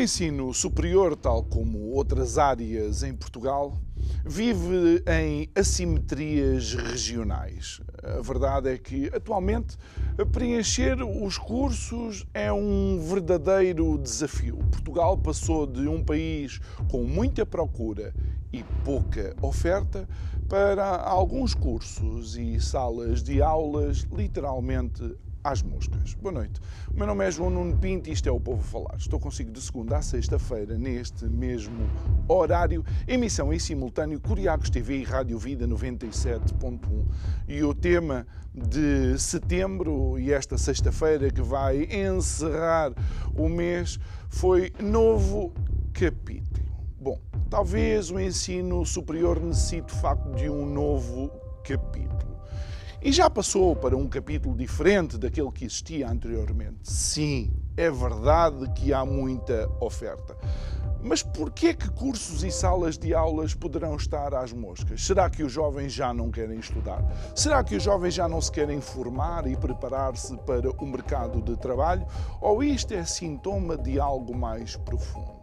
O ensino superior, tal como outras áreas em Portugal, vive em assimetrias regionais. A verdade é que, atualmente, preencher os cursos é um verdadeiro desafio. Portugal passou de um país com muita procura e pouca oferta para alguns cursos e salas de aulas literalmente às moscas. Boa noite. O meu nome é João Nuno Pinto e isto é o Povo Falar. Estou consigo de segunda a sexta-feira, neste mesmo horário, emissão em simultâneo Curiacos TV e Rádio Vida 97.1. E o tema de setembro e esta sexta-feira que vai encerrar o mês foi Novo Capítulo. Bom, talvez o ensino superior necessite de facto de um novo capítulo e já passou para um capítulo diferente daquele que existia anteriormente. Sim, é verdade que há muita oferta. Mas por que que cursos e salas de aulas poderão estar às moscas? Será que os jovens já não querem estudar? Será que os jovens já não se querem formar e preparar-se para o mercado de trabalho? Ou isto é sintoma de algo mais profundo?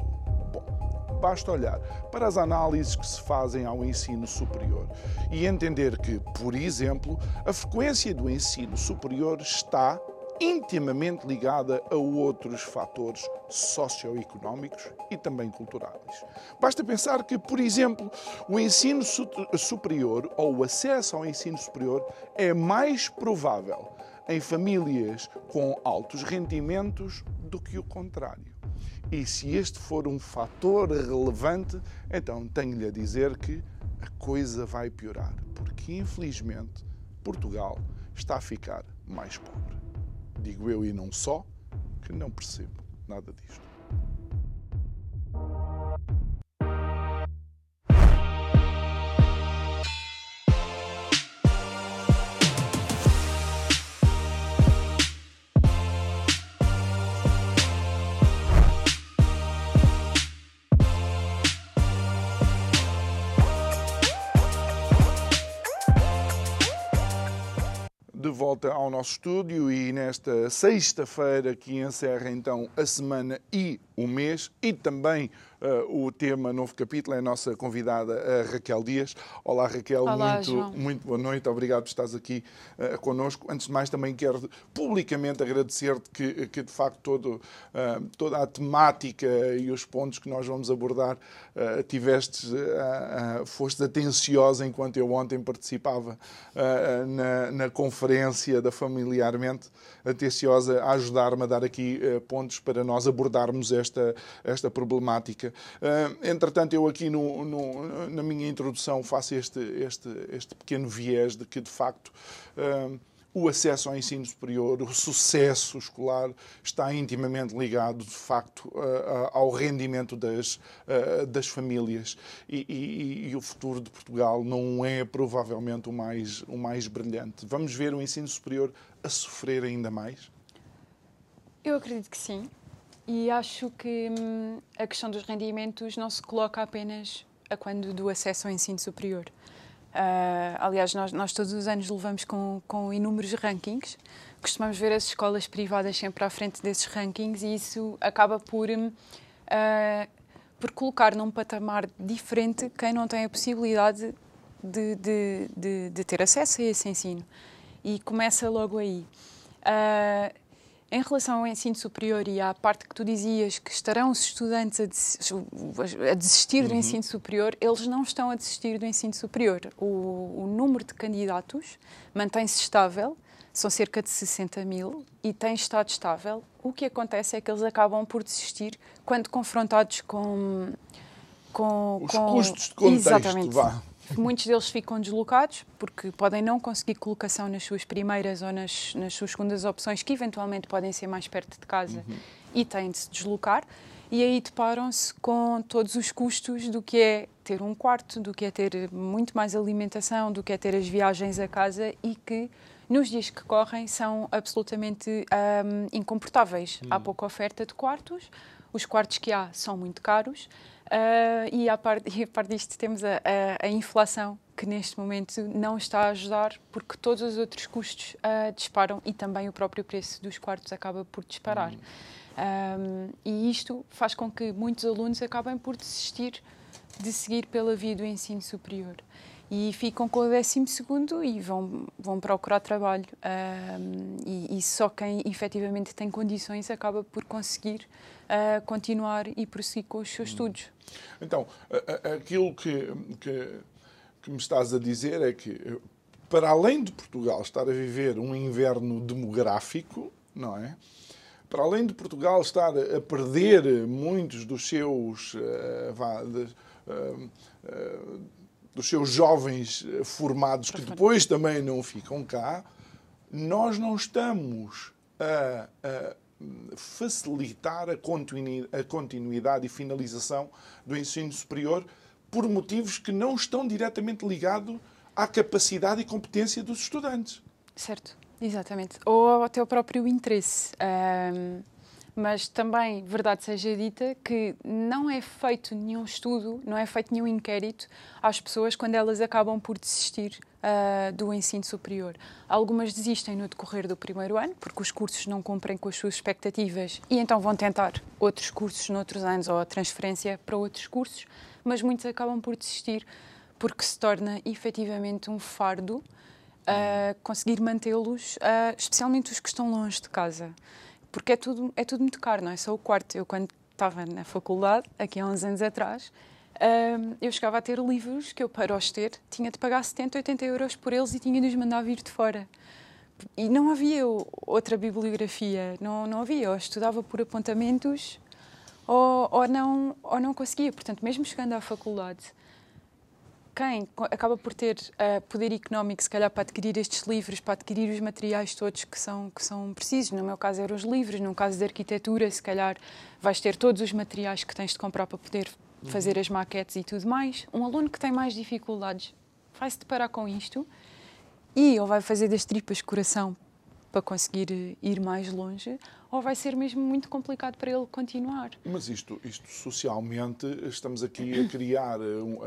Basta olhar para as análises que se fazem ao ensino superior e entender que, por exemplo, a frequência do ensino superior está intimamente ligada a outros fatores socioeconómicos e também culturais. Basta pensar que, por exemplo, o ensino superior ou o acesso ao ensino superior é mais provável em famílias com altos rendimentos do que o contrário. E se este for um fator relevante, então tenho-lhe a dizer que a coisa vai piorar, porque infelizmente Portugal está a ficar mais pobre. Digo eu e não só, que não percebo nada disto. Volta ao nosso estúdio e nesta sexta-feira que encerra então a semana e o mês e também uh, o tema Novo Capítulo é a nossa convidada a Raquel Dias. Olá Raquel, Olá, muito, João. muito boa noite, obrigado por estares aqui uh, connosco. Antes de mais também quero publicamente agradecer-te que, que de facto todo, uh, toda a temática e os pontos que nós vamos abordar uh, tiveste, foste atenciosa enquanto eu ontem participava na, na conferência da Familiarmente, atenciosa a ajudar-me a dar aqui pontos para nós abordarmos esta, esta problemática. Uh, entretanto, eu aqui no, no, na minha introdução faço este, este, este pequeno viés de que, de facto, uh, o acesso ao ensino superior, o sucesso escolar está intimamente ligado, de facto, ao rendimento das, das famílias. E, e, e, o futuro de Portugal não é provavelmente o mais, o mais brilhante. Vamos ver o ensino superior a sofrer ainda mais? Eu acredito que sim. E acho que hum, a questão dos rendimentos não se coloca apenas a quando do acesso ao ensino superior. Uh, aliás, nós, nós, todos os anos levamos com, com inúmeros rankings, costumamos ver as escolas privadas sempre à frente desses rankings e isso acaba por, uh, por colocar num patamar diferente quem não tem a possibilidade de, de, de, de ter acesso a esse ensino. E começa logo aí. Uh, em relação ao ensino superior e à parte que tu dizias que estarão os estudantes a, desistir do uhum. ensino superior, eles não estão a desistir do ensino superior. O, o número de candidatos mantém-se estável, são cerca de 60 mil, e tem estado estável. O que acontece é que eles acabam por desistir quando confrontados com. com Os com... custos de contexto, Exatamente. vá. Muitos deles ficam deslocados porque podem não conseguir colocação nas suas primeiras ou nas, nas suas segundas opções, que eventualmente podem ser mais perto de casa uhum. e têm de se deslocar. E aí deparam-se com todos os custos do que é ter um quarto, do que é ter muito mais alimentação, do que é ter as viagens a casa e que nos dias que correm são absolutamente um, incomportáveis. Há pouca oferta de quartos, os quartos que há são muito caros Uh, e, a par, e a par disto temos a, a, a, inflação, que neste momento não está a ajudar, porque todos os outros custos uh, disparam e também o próprio preço dos quartos acaba por disparar. Uhum. Um, e isto faz com que muitos alunos acabem por desistir de seguir pela via do ensino superior. E ficam com o décimo segundo e vão, vão procurar trabalho. Um, e, e só quem efetivamente tem condições acaba por conseguir uh, continuar e prosseguir com os seus estudos. Então, aquilo que, que, que me estás a dizer é que, para além de Portugal estar a viver um inverno demográfico, não é? Para além de Portugal estar a perder muitos dos seus, uh, dos seus jovens formados que depois também não ficam cá, nós não estamos a, a facilitar a continuidade e finalização do ensino superior por motivos que não estão diretamente ligados à capacidade e competência dos estudantes. Certo, exatamente. Ou até o próprio interesse. Um, mas também, verdade seja dita, que não é feito nenhum estudo, não é feito nenhum inquérito às pessoas quando elas acabam por desistir uh, do ensino superior. Algumas desistem no decorrer do primeiro ano, porque os cursos não cumprem com as suas expectativas e então vão tentar outros cursos noutros anos ou a transferência para outros cursos, mas muitos acabam por desistir porque se torna efetivamente um fardo uh, conseguir mantê-los, uh, especialmente os que estão longe de casa. Porque é tudo, é tudo muito caro, não é só o quarto. Eu, quando estava na faculdade, aqui há uns anos atrás, eu chegava a ter livros que eu, para os ter, tinha de pagar 70, 80 euros por eles e tinha de os mandar vir de fora. E não havia outra bibliografia, não, não havia. Eu estudava por apontamentos ou, ou, não, ou não conseguia. Portanto, mesmo chegando à faculdade, quem acaba por ter uh, poder económico, se calhar, para adquirir estes livros, para adquirir os materiais todos que são, que são precisos. No meu caso, eram os livros. No caso de arquitetura, se calhar, vais ter todos os materiais que tens de comprar para poder fazer uhum. as maquetes e tudo mais. Um aluno que tem mais dificuldades vai se deparar com isto e ou vai fazer das tripas coração para conseguir eh, ir mais longe, ou vai ser mesmo muito complicado para ele continuar. Mas isto, isto socialmente, estamos aqui a criar,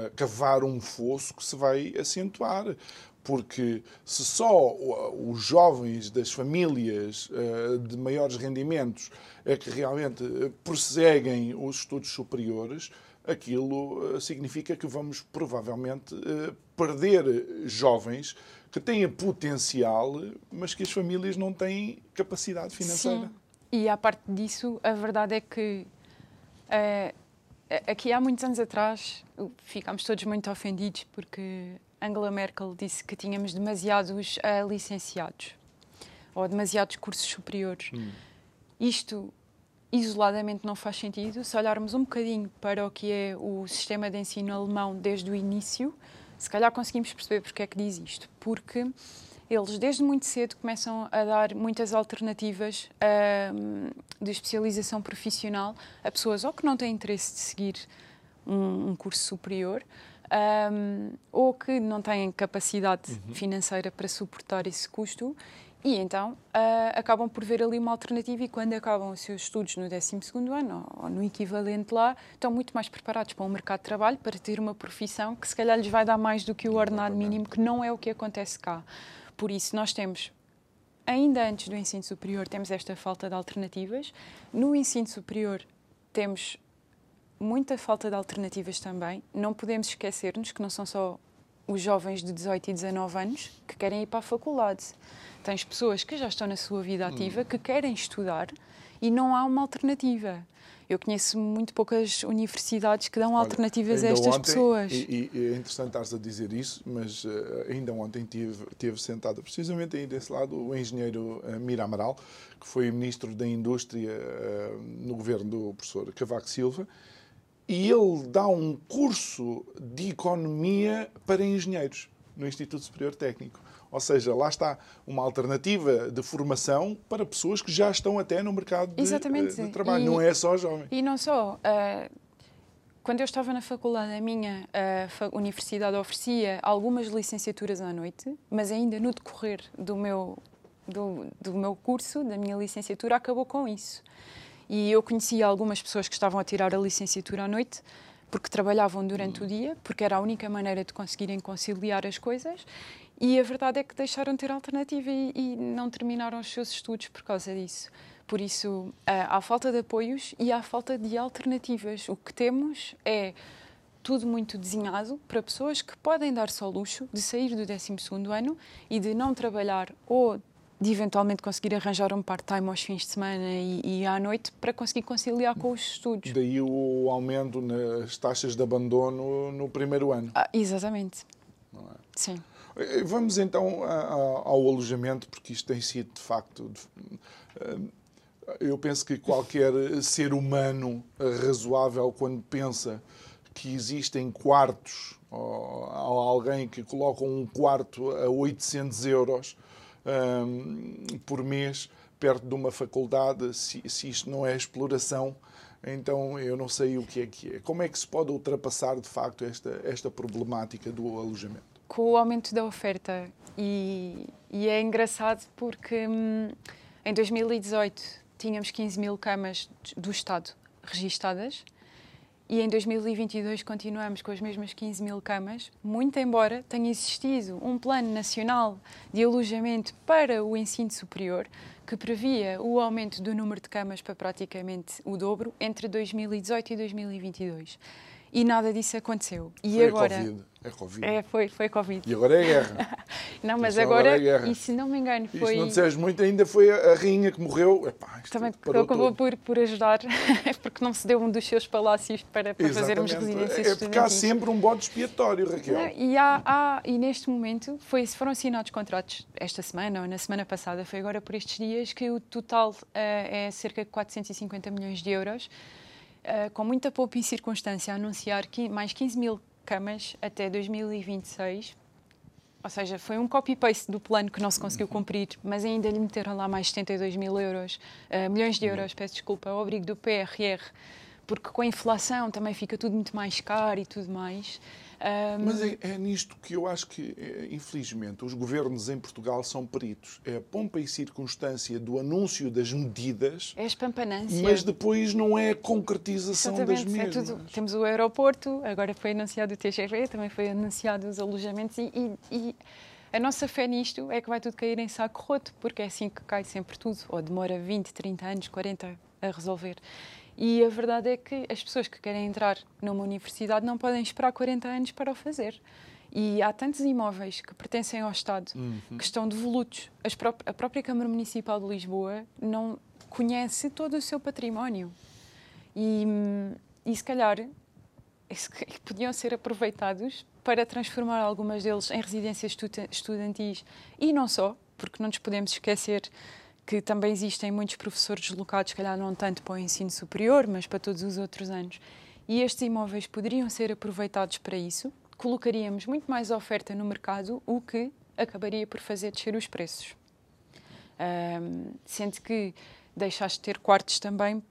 a cavar um fosso que se vai acentuar. Porque se só os jovens das famílias eh, de maiores rendimentos é que realmente perseguem os estudos superiores, aquilo eh, significa que vamos provavelmente eh, perder jovens que têm potencial, mas que as famílias não têm capacidade financeira. Sim. E à parte disso, a verdade é que é, aqui há muitos anos atrás ficámos todos muito ofendidos porque Angela Merkel disse que tínhamos demasiados uh, licenciados ou demasiados cursos superiores. Hum. Isto isoladamente não faz sentido. Se olharmos um bocadinho para o que é o sistema de ensino alemão desde o início, se calhar conseguimos perceber porque é que diz isto. Porque eles, desde muito cedo, começam a dar muitas alternativas uh, de especialização profissional a pessoas ou que não têm interesse de seguir um, um curso superior. Um, ou que não têm capacidade uhum. financeira para suportar esse custo e então uh, acabam por ver ali uma alternativa e quando acabam os seus estudos no 12 ano ou, ou no equivalente lá, estão muito mais preparados para um mercado de trabalho, para ter uma profissão que se calhar lhes vai dar mais do que o ordenado mínimo, que não é o que acontece cá. Por isso, nós temos, ainda antes do ensino superior, temos esta falta de alternativas. No ensino superior, temos muita falta de alternativas também. Não podemos esquecer-nos que não são só os jovens de 18 e 19 anos que querem ir para a faculdade tens pessoas que já estão na sua vida ativa, hum. que querem estudar e não há uma alternativa. Eu conheço muito poucas universidades que dão Olha, alternativas a estas ontem, pessoas. E, e, é interessante estar a dizer isso, mas uh, ainda ontem tive, tive sentado precisamente aí desse lado o engenheiro uh, Mira Amaral, que foi ministro da Indústria uh, no governo do professor Cavaco Silva, e ele dá um curso de economia para engenheiros no Instituto Superior Técnico. Ou seja, lá está uma alternativa de formação para pessoas que já estão até no mercado de, Exatamente. de trabalho. E- não é só jovem. E não só. ah, quando eu estava na faculdade, a minha fa- universidade oferecia algumas licenciaturas à noite, mas ainda no decorrer do meu, do, do meu curso, da minha licenciatura, acabou com isso. E eu conhecia algumas pessoas que estavam a tirar a licenciatura à noite porque trabalhavam durante o dia, porque era a única maneira de conseguirem conciliar as coisas. E a verdade é que deixaram de ter alternativa e, e não terminaram os seus estudos por causa disso. Por isso, ah, há falta de apoios e há falta de alternativas. O que temos é tudo muito desenhado para pessoas que podem dar-se ao luxo de sair do 12º ano e de não trabalhar ou de eventualmente conseguir arranjar um part-time aos fins de semana e, e à noite para conseguir conciliar com os estudos. Daí o aumento nas taxas de abandono no primeiro ano. Ah, exatamente. É? Sim. Eh, Vamos então ao alojamento, porque isto tem sido de facto. eh, Eu penso que qualquer ser humano razoável, quando pensa que existem quartos, ou alguém que coloca um quarto a 800 euros hum, por mês perto de uma faculdade, se, se isto não é exploração, então eu não sei o que é que é. Como é que se pode ultrapassar de facto esta, esta problemática do alojamento? Com o aumento da oferta. E, e é engraçado porque hum, em 2018 tínhamos 15 mil camas do Estado registadas e em 2022 continuamos com as mesmas 15 mil camas, muito embora tenha existido um plano nacional de alojamento para o ensino superior que previa o aumento do número de camas para praticamente o dobro entre 2018 e 2022. E nada disso aconteceu. E Foi agora. Covid. É Covid. É, foi, foi Covid. E agora é guerra. Não, mas Isso agora agora, é guerra. e se não me engano, foi. não disseres muito, ainda foi a, a rainha que morreu. Epá, isto Também acabou por, por ajudar, porque não se deu um dos seus palácios para, para fazermos residências É porque há sempre um bode expiatório, Raquel. Não, E, há, há- e neste momento foi, foram assinados contratos esta semana ou na semana passada, foi agora por estes dias, que o total eh, é cerca de 450 milhões de euros, eh, com muita poupa e circunstância anunciar que mais 15 mil camas até 2026. Ou seja, foi um copy-paste do plano que não se conseguiu cumprir, mas ainda lhe meteram lá mais 72 mil euros, eh, milhões de euros, peço desculpa, ao abrigo do PRR, porque com a inflação também fica tudo muito mais caro e tudo mais. Ahm, Mas é, é nisto que eu acho que, eh, infelizmente, os governos em Portugal são peritos. É a pompa e circunstância do anúncio das medidas, É a espampanância. mas depois não é a concretização das Exatamente, é mesmas. tudo. Temos o aeroporto, agora foi anunciado o TGV, também foi anunciado os alojamentos e, e- e a nossa fé nisto é que vai tudo cair em saco roto, porque é assim que cai sempre tudo, ou demora 20, 30 anos, 40 a resolver. E a verdade é que as pessoas que querem entrar numa universidade não podem esperar 40 anos para o fazer. E há tantos imóveis que pertencem ao Estado que estão devolutos. Pró- a própria Câmara Municipal de Lisboa não conhece todo o seu património. E, e se calhar podiam ser aproveitados para transformar algumas deles em residências estuda- estudantis e não só, porque não nos podemos esquecer que também existem muitos professores deslocados, se calhar não tanto para o ensino superior, mas para todos os outros anos. E estes imóveis poderiam ser aproveitados para isso, colocaríamos muito mais oferta no mercado, o que acabaria por fazer descer os preços. Ahm, sendo que deixaste de ter quartos também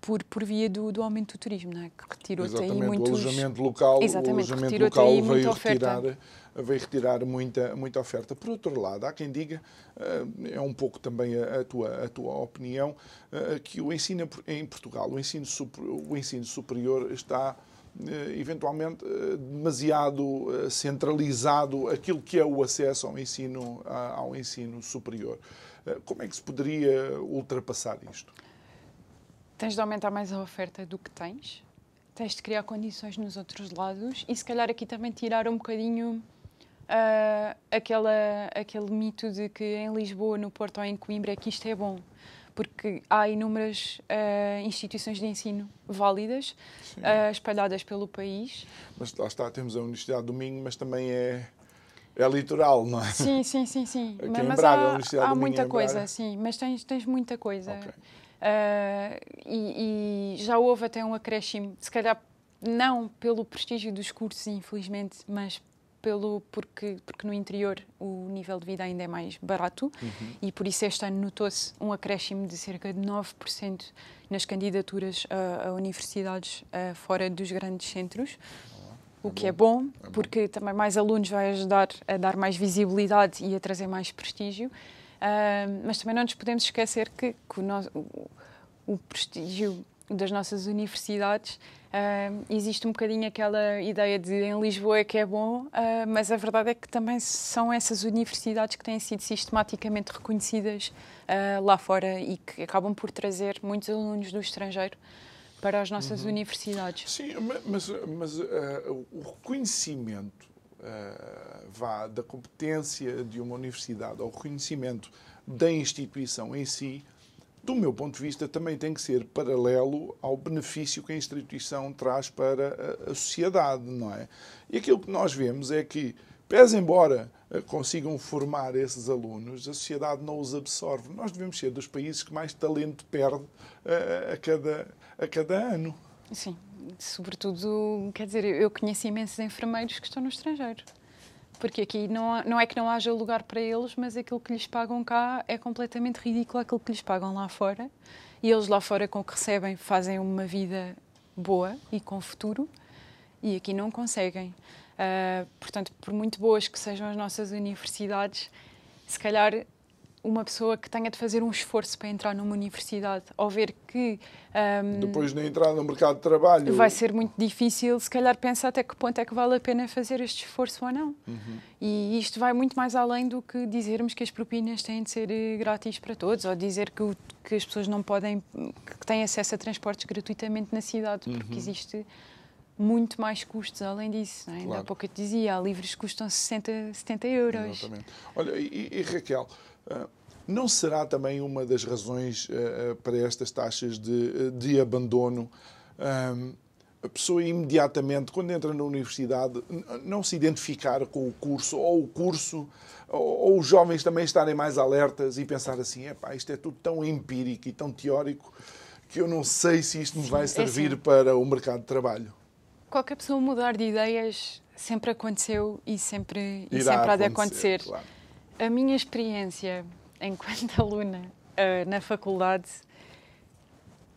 por, por via do, do aumento do turismo, não é? que retirou-te aí muitos... o alojamento local, Exatamente, o alojamento local aí muita veio oferta. retirar, veio retirar muita, muita oferta. Por outro lado, há quem diga, eh, é um pouco também a, tua, a tua opinião, eh, que o ensino em Portugal, o ensino, super- o ensino superior está eh, eventualmente demasiado centralizado aquilo que é o acesso ao ensino, ao ensino superior. Como é que se poderia ultrapassar isto? Tens de aumentar mais a oferta do que tens, tens de criar condições nos outros lados e se calhar aqui também tirar um bocadinho ah, aquela, aquele mito de que em Lisboa, no Porto ou em Coimbra é que isto é bom. Porque há inúmeras ah, instituições de ensino válidas ah, espalhadas pelo país. Mas lá está, temos a Universidade do Minho, mas também é, é litoral, não é? Sim, sim, sim, sim. Aqui mas em mas Braga, a há, Universidade há do Minho muita é coisa, sim. Mas tens, tens muita coisa. Ok. Ah, e, e já houve até um acréscimo, se calhar não pelo prestígio dos cursos, infelizmente, mas pelo porque porque no interior o nível de vida ainda é mais barato. Uhum. e por isso este ano notou-se um acréscimo de cerca de 9% nas candidaturas a, a universidades a, fora dos grandes centros. O é que é bom, é bom, porque também mais alunos vai ajudar a dar mais visibilidade e a trazer mais prestígio. Uh, mas também não nos podemos esquecer que, que o, nosso, o, o, prestígio das nossas universidades uh, existe um bocadinho aquela ideia de em Lisboa é que é bom, uh, mas a verdade é que também são essas universidades que têm sido sistematicamente reconhecidas lá fora e que acabam por trazer muitos alunos do estrangeiro para as nossas uhum. universidades. Sim, mas, mas uh, o reconhecimento uh, vá da competência de uma universidade ao reconhecimento da instituição em si, do meu ponto de vista, também tem que ser paralelo ao benefício que a instituição traz para a, sociedade, não é? E aquilo que nós vemos é que, pese embora eh, consigam formar esses alunos, a sociedade não os absorve. Nós devemos ser dos países que mais talento perde a, a cada, a cada ano. Sim, sobretudo, quer dizer, eu conheço imensos enfermeiros que estão no estrangeiro. Porque aqui não, não é que não haja lugar para eles, mas aquilo que lhes pagam cá é completamente ridículo aquilo que lhes pagam lá fora. E eles lá fora, com o que recebem, fazem uma vida boa e com futuro, e aqui não conseguem. Uh, portanto, por muito boas que sejam as nossas universidades, se calhar uma pessoa que tenha de fazer um esforço para entrar numa universidade, ao ver que. Um, Depois de entrar no mercado de trabalho. Vai ser muito difícil, se calhar, pensar até que ponto é que vale a pena fazer este esforço ou não. Uhum. E isto vai muito mais além do que dizermos que as propinas têm de ser eh, grátis para todos, ou dizer que, o, que as pessoas não podem. que têm acesso a transportes gratuitamente na cidade, uhum. porque existe muito mais custos além disso. Não é? claro. Ainda há pouco eu te dizia, há livros que custam 60, 70 euros. Exatamente. Olha, e, e Raquel, não será também uma das razões ah, ah, para estas taxas de, de abandono? a pessoa imediatamente, quando entra na universidade, não se identificar com o curso, ou o curso, ou, os jovens também estarem mais alertas e pensar assim: epá, isto é tudo tão empírico e tão teórico que eu não sei se isto me vai é servir é para o mercado de trabalho. Qualquer pessoa mudar de ideias sempre aconteceu e sempre, e sempre há de acontecer. Claro. A minha experiência enquanto aluna uh, na faculdade,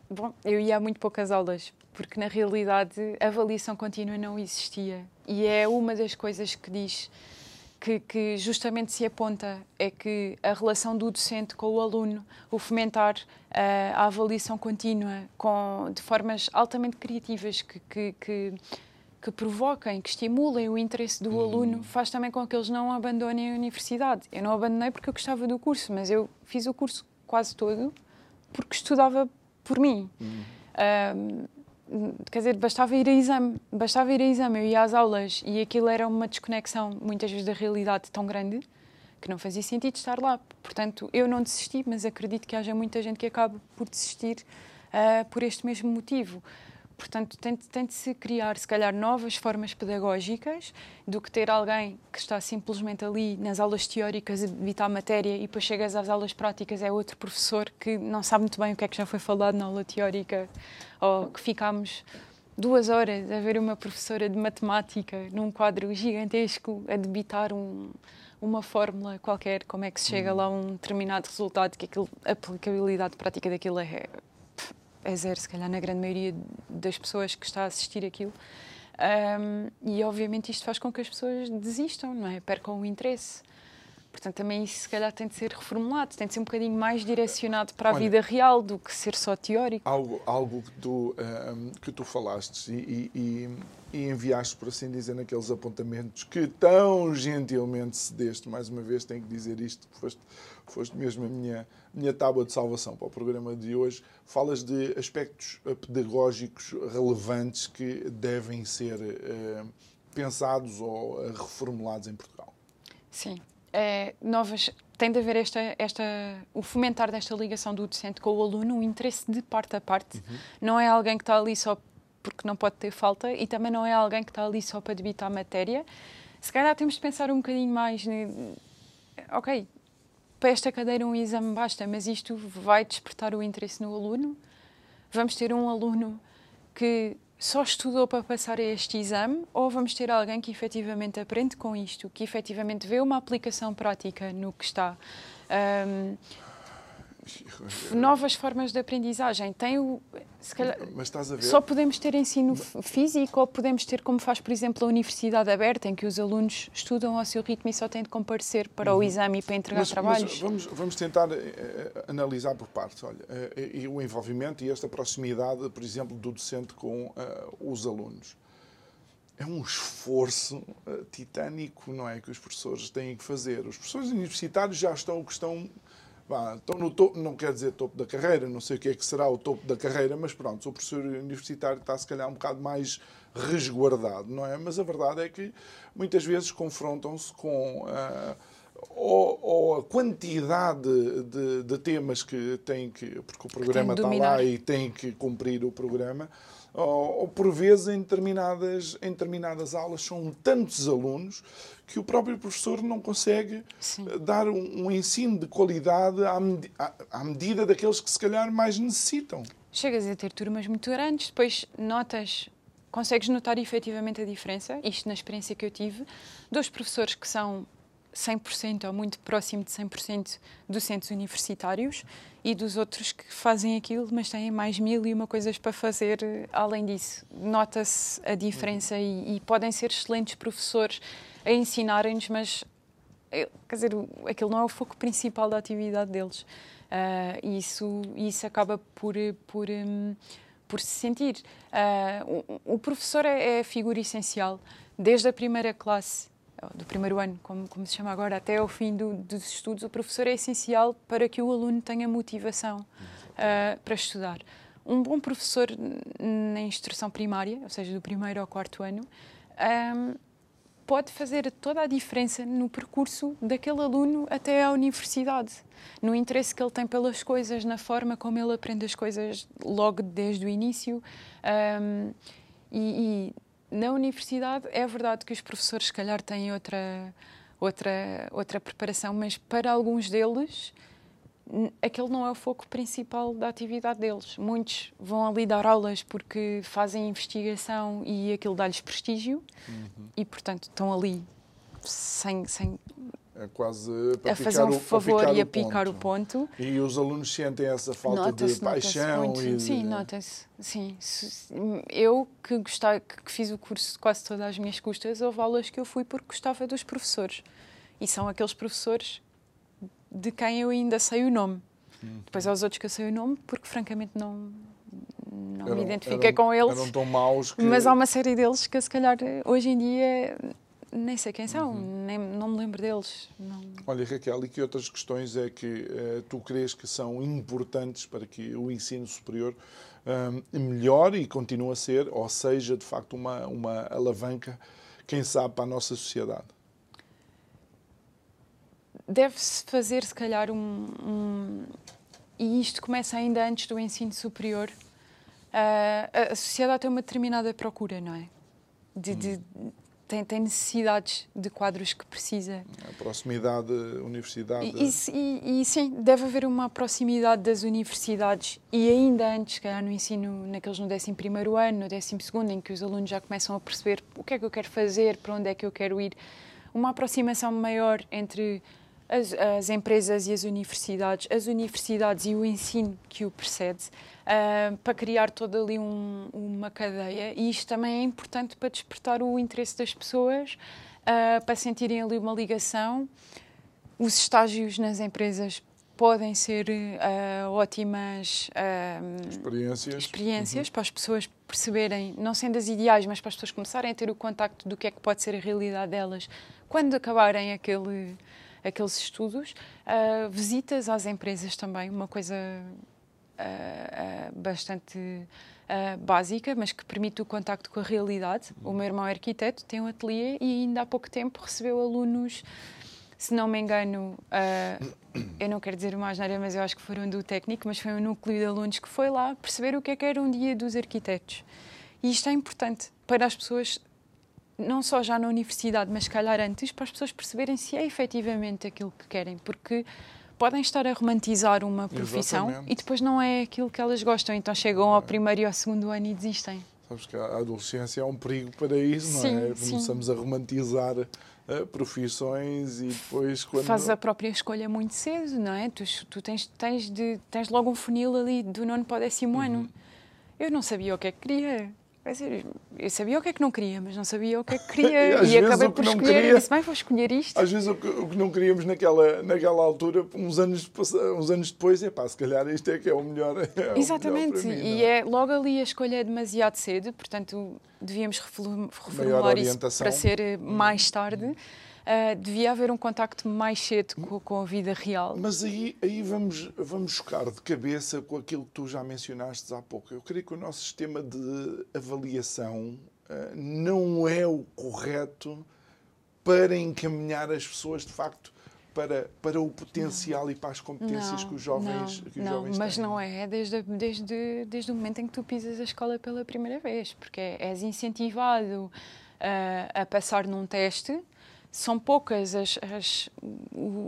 bom, eu ia a muito poucas aulas, porque na realidade a avaliação contínua não existia. E é uma das coisas que diz que, que, justamente se aponta é que a relação do docente com o aluno, o fomentar uh, a avaliação contínua com, de formas altamente criativas que, que, que, que provoquem, que estimulem o interesse do hum. aluno, faz também com que eles não abandonem a universidade. Eu não abandonei porque eu gostava do curso, mas eu fiz o curso quase todo porque estudava por mim. Hum quer dizer, bastava ir a exame, bastava ir a exame, eu ia às aulas e aquilo era uma desconexão muitas vezes da realidade tão grande que não fazia sentido estar lá. Portanto, eu não desisti, mas acredito que haja muita gente que acabe por desistir uh, por este mesmo motivo. Portanto, tem, de se criar, se calhar, novas formas pedagógicas do que ter alguém que está simplesmente ali nas aulas teóricas a debitar matéria e depois chegas às aulas práticas é outro professor que não sabe muito bem o que é que já foi falado na aula teórica ou que ficámos duas horas a ver uma professora de matemática num quadro gigantesco a debitar um, uma fórmula qualquer, como é que se chega lá a um determinado resultado, que aquilo, a aplicabilidade prática daquilo é é zero, se calhar na grande maioria das pessoas que está a assistir aquilo. Um, e obviamente isto faz com que as pessoas desistam, não é? Percam o interesse. Portanto, também isso se calhar tem de ser reformulado, tem de ser um bocadinho mais direcionado para a Olha, vida real do que ser só teórico. Algo, algo que, tu, um, que tu falaste e, e, e, enviaste, por assim dizer, naqueles apontamentos que tão gentilmente cedeste, mais uma vez tenho que dizer isto, foste, foste mesmo a minha, minha tábua de salvação para o programa de hoje. Falas de aspectos pedagógicos relevantes que devem ser uh, pensados ou reformulados em Portugal. Sim, é, novas tem de haver esta, esta, o fomentar desta ligação do docente com o aluno, um interesse de parte a parte. Uhum. Não é alguém que está ali só porque não pode ter falta e também não é alguém que está ali só para debitar a matéria. Se calhar temos de pensar um bocadinho mais. Ok, para esta cadeira um exame basta, mas isto vai despertar o interesse no aluno. Vamos ter um aluno que só estudou para passar este exame ou vamos ter alguém que efetivamente aprende com isto, que efetivamente vê uma aplicação prática no que está. Um, novas formas de aprendizagem. Tem o, calhar? Só podemos ter ensino físico ou podemos ter, como faz, por exemplo, a Universidade Aberta, em que os alunos estudam ao seu ritmo e só têm de comparecer para uhum. o exame e para entregar mas, trabalhos? Mas vamos, vamos tentar uh, analisar por partes. Olha, uh, o envolvimento e esta proximidade, por exemplo, do docente com uh, os alunos. É um esforço titânico, não é? Que os professores têm que fazer. Os professores universitários já estão, que estão estão no topo, não quer dizer topo da carreira, não sei o que é que será o topo da carreira, mas pronto, o professor universitário está se calhar um bocado mais resguardado, não é? Mas a verdade é que muitas vezes confrontam-se com uh, ou, ou, a quantidade de, de, temas que têm que, porque o programa está lá e tem que cumprir o programa, ou, ou, por vezes em determinadas, em determinadas aulas são tantos alunos que o próprio professor não consegue Sim. Eh, dar um, um, ensino de qualidade à, med à, à, medida daqueles que se calhar mais necessitam. Chegas a ter turmas muito grandes, depois notas, consegues notar efetivamente a diferença, isto na experiência que eu tive, dos professores que são 100% ou muito próximo de 100% docentes universitários e dos outros que fazem aquilo, mas têm mais mil e uma coisas para fazer além disso. Nota-se a diferença e, e, podem ser excelentes professores a ensinarem-nos, mas eh, quer dizer, aquilo não é o foco principal da atividade deles. Uh, isso, isso acaba por, por, um, por se sentir. Uh, o, o, professor é, é a figura essencial, desde a primeira classe do primeiro ano, como, como se chama agora, até ao fim do, dos estudos, o professor é essencial para que o aluno tenha motivação uh, para estudar. Um bom professor na instrução primária, ou seja, do primeiro ao quarto ano, um, pode fazer toda a diferença no percurso daquele aluno até à universidade, no interesse que ele tem pelas coisas, na forma como ele aprende as coisas logo desde o início. Um, e, e na universidade é verdade que os professores, se calhar, têm outra, outra, outra preparação, mas para alguns deles aquele não é o foco principal da atividade deles. Muitos vão ali dar aulas porque fazem investigação e aquilo dá-lhes prestígio uhum. e, portanto, estão ali sem, sem é quase a fazer um favor e a picar o ponto. E os alunos sentem essa falta de paixão. E. Sim, nota-se. Sim. Eu que, gostava, que fiz o curso quase todas as minhas custas, houve aulas que eu fui porque gostava dos professores. E são aqueles professores de quem eu ainda sei o nome. Hum. Depois aos outros que eu sei o nome, porque francamente não, não eram, me identifiquei eram, com eles. Eram tão maus que... Mas há uma série deles que, se calhar, hoje em dia nem sei quem são, uhum. nem, não me lembro deles. Não... Olha, Raquel, e que outras questões é que uh, tu crees que são importantes para que o ensino superior uh, melhore e continue a ser, ou seja, de facto, uma, uma alavanca, quem sabe, para a nossa sociedade? Deve-se fazer, se calhar, um, um, E isto começa ainda antes do ensino superior. Uh, a sociedade tem uma determinada procura, não é? De, de, hum tem, tem necessidades de quadros que precisa. A proximidade universidade. E, e, e, sim, deve haver uma proximidade das universidades e ainda antes, calhar no ensino, naqueles no 11 ano, no 12 em que os alunos já começam a perceber o que é que eu quero fazer, para onde é que eu quero ir, uma aproximação maior entre as, as empresas e as universidades, as universidades e o ensino que o precede uh, para criar toda ali um, uma cadeia. E isto também é importante para despertar o interesse das pessoas, uh, para sentirem ali uma ligação. Os estágios nas empresas podem ser uh, ótimas uh, experiências, experiências uhum. para as pessoas perceberem, não sendo as ideais, mas para as pessoas começarem a ter o contacto do que é que pode ser a realidade delas quando acabarem aquele, aqueles estudos. Uh, visitas às empresas também, uma coisa uh, bastante uh, básica, mas que permite o contacto com a realidade. O meu irmão é arquiteto, tem um ateliê e ainda há pouco tempo recebeu alunos, se não me engano, eu não quero dizer mais nada, mas eu acho que foram do técnico, mas foi um núcleo de alunos que foi lá perceber o que é que era um dia dos arquitetos. E isto é importante para as pessoas não só já na universidade, mas calhar antes, para as pessoas perceberem se é efetivamente aquilo que querem, porque podem estar a romantizar uma profissão Exatamente. e depois não é aquilo que elas gostam, então chegam ao primeiro e ao segundo ano e desistem. Sabes que a adolescência é um perigo para isso, sim, não é? Sim. Começamos a romantizar uh, profissões e depois quando... Fazes a própria escolha muito cedo, não é? Tu, tu tens, tens, de, tens logo um funil ali do nono para o décimo uhum. ano. Eu não sabia o que é que queria. Eu sabia o que é que não queria, mas não sabia o que é que queria. e, e acabei por escolher queria, e disse, bem, vou escolher isto. Às vezes o que, o que, não queríamos naquela, naquela altura, uns anos, uns anos depois, é pá, se calhar isto é que é o melhor. É Exatamente, o melhor mim, e é? é logo ali a escolha é demasiado cedo, portanto devíamos reformular isso para ser eh, mais tarde. Uh, devia haver um contacto mais cedo com, com, a vida real. Mas aí, aí vamos, vamos chocar de cabeça com aquilo que tu já mencionaste há pouco. Eu creio que o nosso sistema de avaliação uh, não é o correto para encaminhar as pessoas, de facto, para, para o potencial não. e para as competências não, que os jovens, não, que os não, jovens mas têm. não é desde, desde, desde o momento em que tu pisas a escola pela primeira vez, porque és incentivado a, a passar num teste são poucas as, as,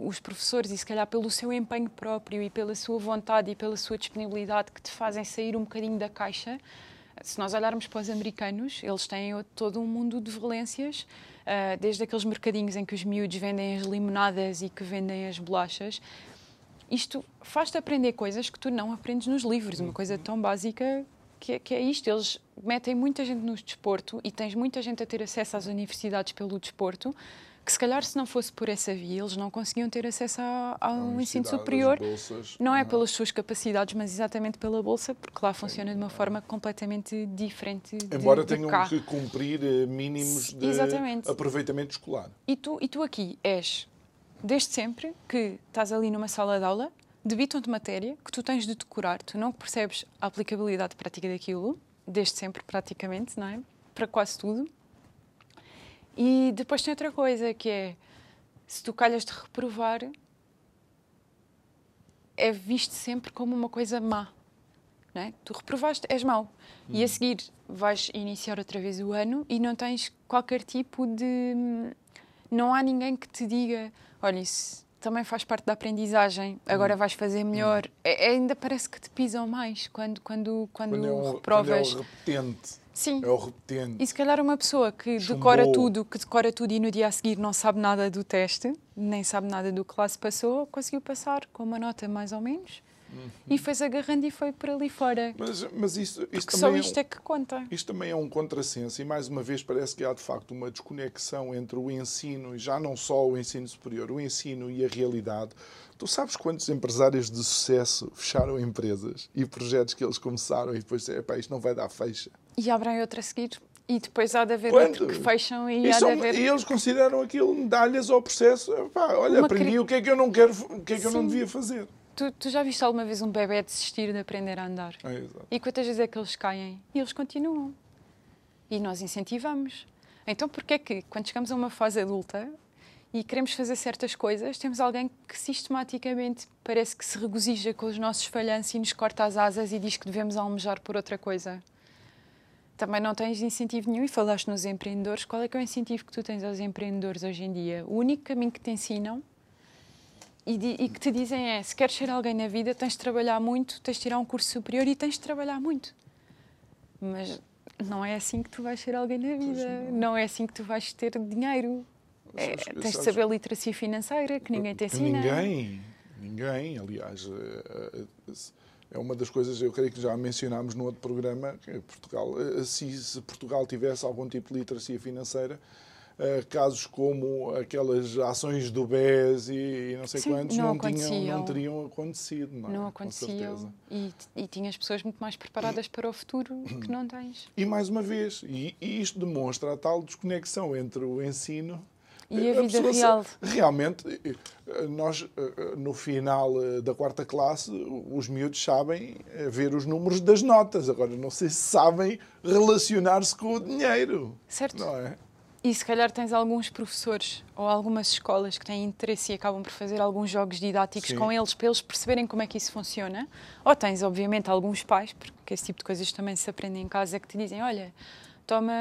os professores, e se calhar pelo seu empenho próprio e pela sua vontade e pela sua disponibilidade, que te fazem sair um bocadinho da caixa. Se nós olharmos para os americanos, eles têm todo um mundo de valências, ah, desde aqueles mercadinhos em que os miúdos vendem as limonadas e que vendem as bolachas. Isto faz-te aprender coisas que tu não aprendes nos livros, uma coisa tão básica que é, que é, isto. Eles metem muita gente no desporto e tens muita gente a ter acesso às universidades pelo desporto, que se calhar se não fosse por essa via eles não conseguiam ter acesso ao ensino superior. Bolsas, não é pelas suas capacidades, mas exatamente pela bolsa, porque lá funciona de uma forma completamente diferente. Embora de, tenham cá. que cumprir eh, mínimos de exatamente. aproveitamento escolar. E tu, e tu aqui és, desde sempre, que estás ali numa sala de aula, debitam-te matéria que tu tens de decorar, tu não percebes a aplicabilidade prática daquilo, desde sempre praticamente, não é? Para quase tudo e depois tem outra coisa que é se tu calhas de reprovar, é visto sempre como uma coisa má. Não é? Tu reprovaste, és mau. Hum. E a uhum. seguir vais iniciar outra vez o ano e não tens qualquer tipo de. Não há ninguém que te diga: olha, isso também faz parte da aprendizagem, agora hum. vais fazer melhor. Hum. É, ainda parece que te pisam mais quando, quando, quando, quando é um, reprovas. Quando é um repetente. Sim. É o repetente. E se calhar uma pessoa que Chumbou. decora tudo, que decora tudo e no dia a seguir não sabe nada do teste, nem sabe nada do que lá se passou, conseguiu passar com uma nota mais ou menos uhum. e fez agarrando e foi por ali fora. Mas, mas isso, isso só isto é, um, é, que conta. Isto também é um contrassenso e mais uma vez parece que há de facto uma desconexão entre o ensino e já não só o ensino superior, o ensino e a realidade. Tu sabes quantos empresários de sucesso fecharam empresas e projetos que eles começaram e depois, epá, isto não vai dar fecha. E abrem outra a seguir. E depois há de haver outro que fecham e, e há são, de haver... E eles consideram aquilo medalhas ao processo. Epá, olha, Uma aprendi cri... o que é que eu não quero, o que é que Sim. eu não devia fazer. Tu, tu, já viste alguma vez um bebê desistir de aprender a andar? É, e quantas vezes é que eles caem? E eles continuam. E nós incentivamos. Então, porquê é que, quando chegamos a uma fase adulta, e queremos fazer certas coisas, temos alguém que sistematicamente parece que se regozija com os nossos falhanços e nos corta as asas e diz que devemos almejar por outra coisa. Também não tens incentivo nenhum e falaste nos empreendedores. Qual é que é o incentivo que tu tens aos empreendedores hoje em dia? O único caminho que te ensinam e, e que te dizem é: se queres ser alguém na vida, tens de trabalhar muito, tens de tirar um curso superior e tens de trabalhar muito. Mas não é assim que tu vais ser alguém na vida. Não. não é assim que tu vais ter dinheiro. É, tens de saber literacia financeira, que ninguém te ensina. Ninguém, ninguém. Aliás, eh, eh, é uma das coisas, eu creio que já mencionámos no outro programa, que Portugal, eh, se Portugal tivesse algum tipo de literacia financeira, casos como aquelas ações do BES e, e não sei Sim, quantos não, não, tinham, não teriam acontecido. Não, é? não aconteciam. E, e tinhas pessoas muito mais preparadas para o futuro que não tens. E mais uma vez, e, e isto demonstra a tal desconexão entre o ensino e a, a vida real? Realmente, nós, no final da quarta classe, os miúdos sabem ver os números das notas. Agora, não sei se sabem relacionar-se com o dinheiro. Certo. Não é? E se calhar tens alguns professores ou algumas escolas que têm interesse e acabam por fazer alguns jogos didáticos Sim. com eles para eles perceberem como é que isso funciona. Ou tens, obviamente, alguns pais, porque esse tipo de coisas também se aprendem em casa, que te dizem: olha, toma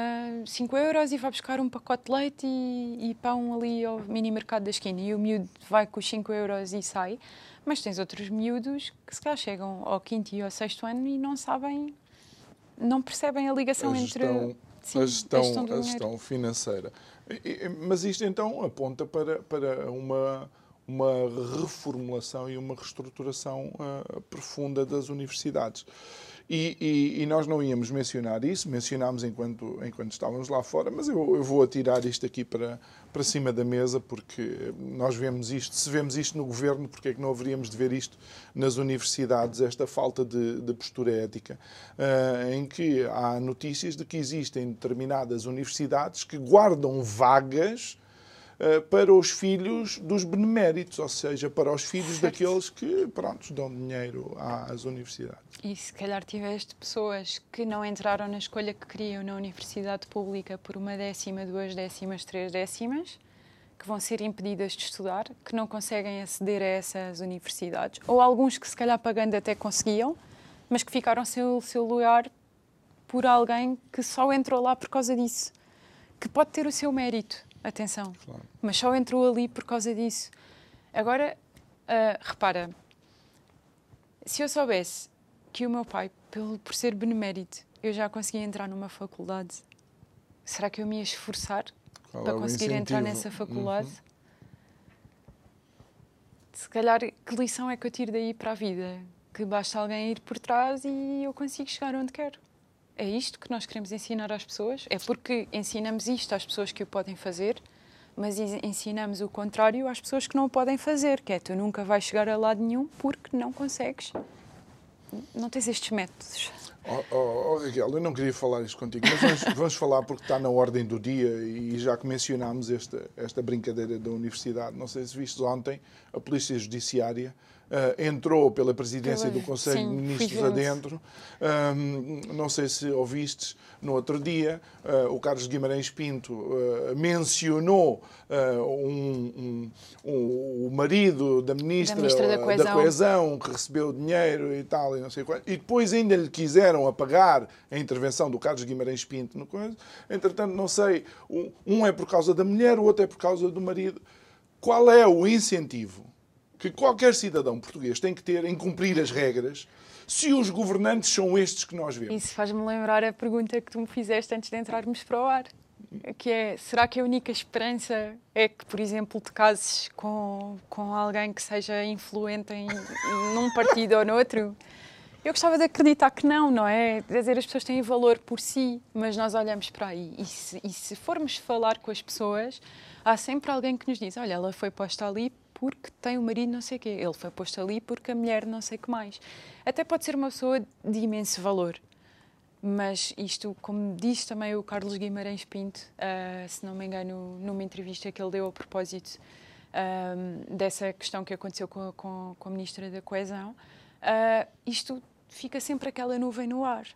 5 euros e vai buscar um pacote de leite e, e pão ali ao mini mercado da esquina. E o miúdo vai com os 5 euros e sai. Mas tens outros miúdos que se calhar chegam ao quinto e ao sexto ano e não sabem não percebem a ligação a entre sim, a, gestão, a, gestão, a gestão financeira. Mas isto então aponta para, para uma, uma reformulação e uma reestruturação uh, profunda das universidades. E, e, e, nós não íamos mencionar isso, mencionámos enquanto, enquanto estávamos lá fora, mas eu, eu, vou atirar isto aqui para, para cima da mesa, porque nós vemos isto, se vemos isto no governo, porque é que não haveríamos de ver isto nas universidades, esta falta de, de postura ética, uh, em que há notícias de que existem determinadas universidades que guardam vagas para os filhos dos beneméritos, ou seja, para os filhos certo. daqueles que, pronto, dão dinheiro às universidades. E se calhar tiveste pessoas que não entraram na escolha que queriam na universidade pública por uma décima, duas décimas, três décimas, que vão ser impedidas de estudar, que não conseguem aceder a essas universidades, ou alguns que se calhar pagando até conseguiam, mas que ficaram sem o seu lugar por alguém que só entrou lá por causa disso, que pode ter o seu mérito, atenção. Claro. Mas só entrou ali por causa disso. Agora, uh, repara, se eu soubesse que o meu pai, pelo, por ser benemérito, eu já conseguia entrar numa faculdade, será que eu me ia esforçar Qual para é conseguir entrar nessa faculdade? Uhum. Se calhar, que lição é que eu tiro daí para a vida? Que basta alguém ir por trás e eu consigo chegar onde quero. É isto que nós queremos ensinar às pessoas? É porque ensinamos isto às pessoas que o podem fazer, mas ensinamos o contrário às pessoas que não o podem fazer, que é tu nunca vais chegar a lado nenhum porque não consegues. Não tens estes métodos. Oh, oh, oh, Raquel, eu não queria falar isto contigo, mas vamos, vamos, falar porque está na ordem do dia e já que mencionámos esta, esta brincadeira da universidade, não sei se viste ontem, a Polícia Judiciária Uh, entrou pela presidência do Conselho Sim, de Ministros adentro. Uh, não sei se ouvistes no outro dia, uh, o Carlos Guimarães Pinto uh, mencionou um, um, um, o marido da ministra, da, ministra da, coesão. da, coesão. que recebeu dinheiro e tal, e não sei qual. E depois ainda lhe quiseram apagar a intervenção do Carlos Guimarães Pinto no coisa. Entretanto, não sei, um é por causa da mulher, o outro é por causa do marido. Qual é o incentivo? Que qualquer cidadão português tem que ter em cumprir as regras se os governantes são estes que nós vemos. Isso faz-me lembrar a pergunta que tu me fizeste antes de entrarmos para o ar. Que é, será que a única esperança é que, por exemplo, te cases com, com alguém que seja influente em, num partido ou noutro? Eu gostava de acreditar que não, não é? Quer dizer, as pessoas têm valor por si, mas nós olhamos para aí. E se, e se formos falar com as pessoas, há sempre alguém que nos diz: olha, ela foi posta ali porque tem o marido não sei o quê. Ele foi posto ali porque a mulher não sei o que mais. Até pode ser uma pessoa de imenso valor. Mas isto, como diz também o Carlos Guimarães Pinto, uh, se não me engano, numa entrevista que ele deu a propósito uh, dessa questão que aconteceu com, com, com a Ministra da Coesão, uh, isto fica sempre aquela nuvem no ar.